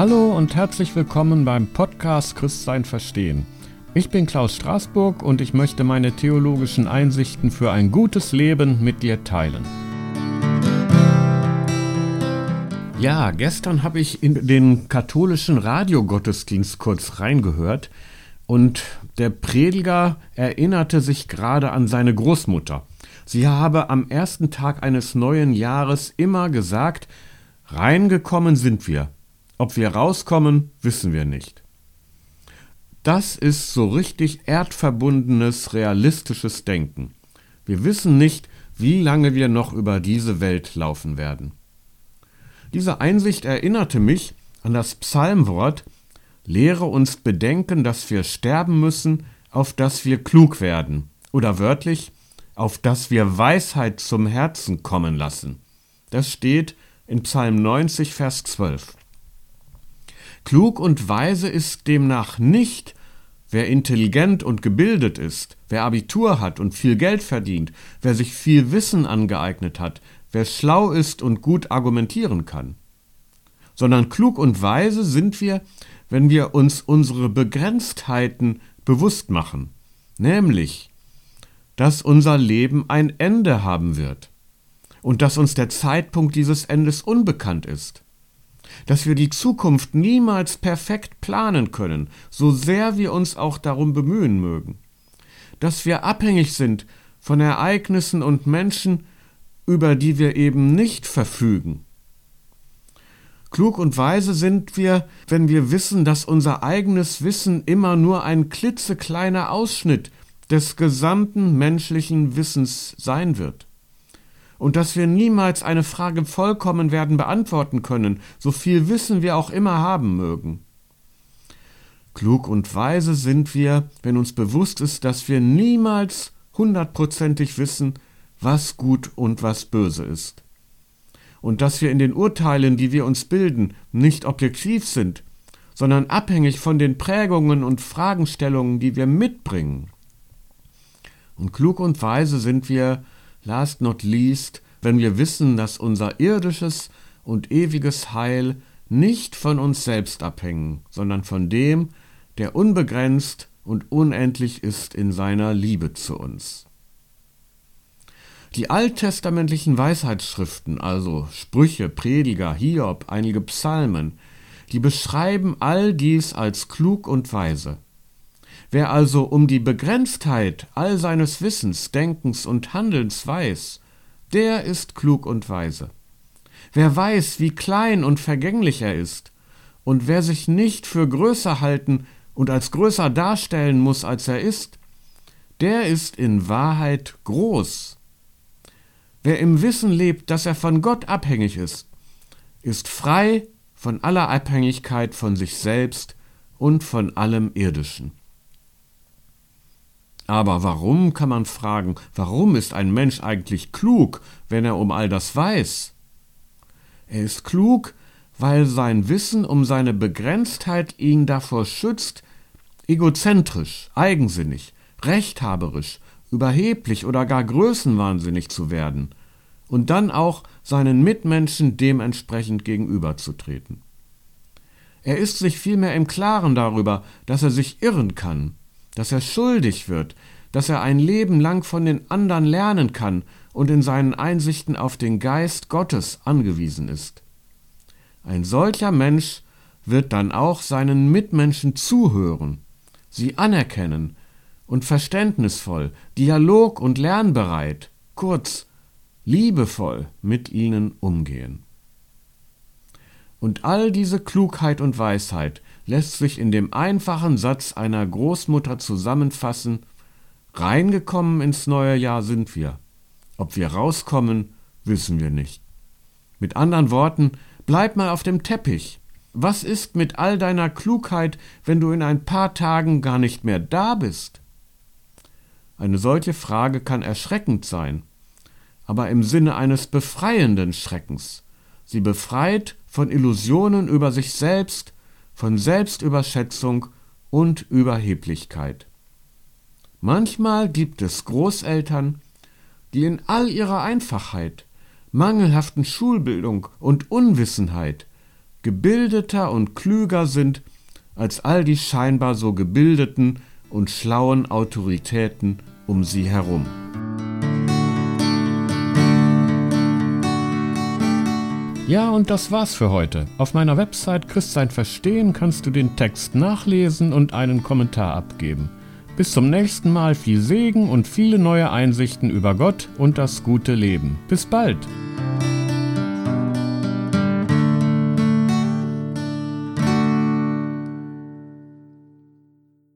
Hallo und herzlich willkommen beim Podcast Christsein verstehen. Ich bin Klaus Straßburg und ich möchte meine theologischen Einsichten für ein gutes Leben mit dir teilen. Ja, gestern habe ich in den katholischen Radiogottesdienst kurz reingehört und der Prediger erinnerte sich gerade an seine Großmutter. Sie habe am ersten Tag eines neuen Jahres immer gesagt, reingekommen sind wir, ob wir rauskommen, wissen wir nicht. Das ist so richtig erdverbundenes, realistisches Denken. Wir wissen nicht, wie lange wir noch über diese Welt laufen werden. Diese Einsicht erinnerte mich an das Psalmwort Lehre uns bedenken, dass wir sterben müssen, auf dass wir klug werden, oder wörtlich, auf dass wir Weisheit zum Herzen kommen lassen. Das steht in Psalm 90, Vers 12. Klug und weise ist demnach nicht, wer intelligent und gebildet ist, wer Abitur hat und viel Geld verdient, wer sich viel Wissen angeeignet hat, wer schlau ist und gut argumentieren kann. Sondern klug und weise sind wir, wenn wir uns unsere Begrenztheiten bewusst machen, nämlich, dass unser Leben ein Ende haben wird und dass uns der Zeitpunkt dieses Endes unbekannt ist dass wir die Zukunft niemals perfekt planen können, so sehr wir uns auch darum bemühen mögen, dass wir abhängig sind von Ereignissen und Menschen, über die wir eben nicht verfügen. Klug und weise sind wir, wenn wir wissen, dass unser eigenes Wissen immer nur ein klitzekleiner Ausschnitt des gesamten menschlichen Wissens sein wird und dass wir niemals eine Frage vollkommen werden beantworten können, so viel Wissen wir auch immer haben mögen. Klug und weise sind wir, wenn uns bewusst ist, dass wir niemals hundertprozentig wissen, was gut und was böse ist. Und dass wir in den Urteilen, die wir uns bilden, nicht objektiv sind, sondern abhängig von den Prägungen und Fragestellungen, die wir mitbringen. Und klug und weise sind wir, last not least, wenn wir wissen, dass unser irdisches und ewiges Heil nicht von uns selbst abhängen, sondern von dem, der unbegrenzt und unendlich ist in seiner Liebe zu uns. Die alttestamentlichen Weisheitsschriften, also Sprüche, Prediger, Hiob, einige Psalmen, die beschreiben all dies als klug und weise. Wer also um die Begrenztheit all seines Wissens, Denkens und Handelns weiß, der ist klug und weise. Wer weiß, wie klein und vergänglich er ist, und wer sich nicht für größer halten und als größer darstellen muss, als er ist, der ist in Wahrheit groß. Wer im Wissen lebt, dass er von Gott abhängig ist, ist frei von aller Abhängigkeit von sich selbst und von allem Irdischen. Aber warum, kann man fragen, warum ist ein Mensch eigentlich klug, wenn er um all das weiß? Er ist klug, weil sein Wissen um seine Begrenztheit ihn davor schützt, egozentrisch, eigensinnig, rechthaberisch, überheblich oder gar größenwahnsinnig zu werden und dann auch seinen Mitmenschen dementsprechend gegenüberzutreten. Er ist sich vielmehr im Klaren darüber, dass er sich irren kann, dass er schuldig wird, dass er ein Leben lang von den anderen lernen kann und in seinen Einsichten auf den Geist Gottes angewiesen ist. Ein solcher Mensch wird dann auch seinen Mitmenschen zuhören, sie anerkennen und verständnisvoll, dialog- und lernbereit, kurz liebevoll mit ihnen umgehen. Und all diese Klugheit und Weisheit lässt sich in dem einfachen Satz einer Großmutter zusammenfassen Reingekommen ins neue Jahr sind wir. Ob wir rauskommen, wissen wir nicht. Mit anderen Worten, bleib mal auf dem Teppich. Was ist mit all deiner Klugheit, wenn du in ein paar Tagen gar nicht mehr da bist? Eine solche Frage kann erschreckend sein, aber im Sinne eines befreienden Schreckens. Sie befreit von Illusionen über sich selbst, von Selbstüberschätzung und Überheblichkeit. Manchmal gibt es Großeltern, die in all ihrer Einfachheit, mangelhaften Schulbildung und Unwissenheit gebildeter und klüger sind als all die scheinbar so gebildeten und schlauen Autoritäten um sie herum. Ja, und das war's für heute. Auf meiner Website Christsein Verstehen kannst du den Text nachlesen und einen Kommentar abgeben. Bis zum nächsten Mal viel Segen und viele neue Einsichten über Gott und das gute Leben. Bis bald!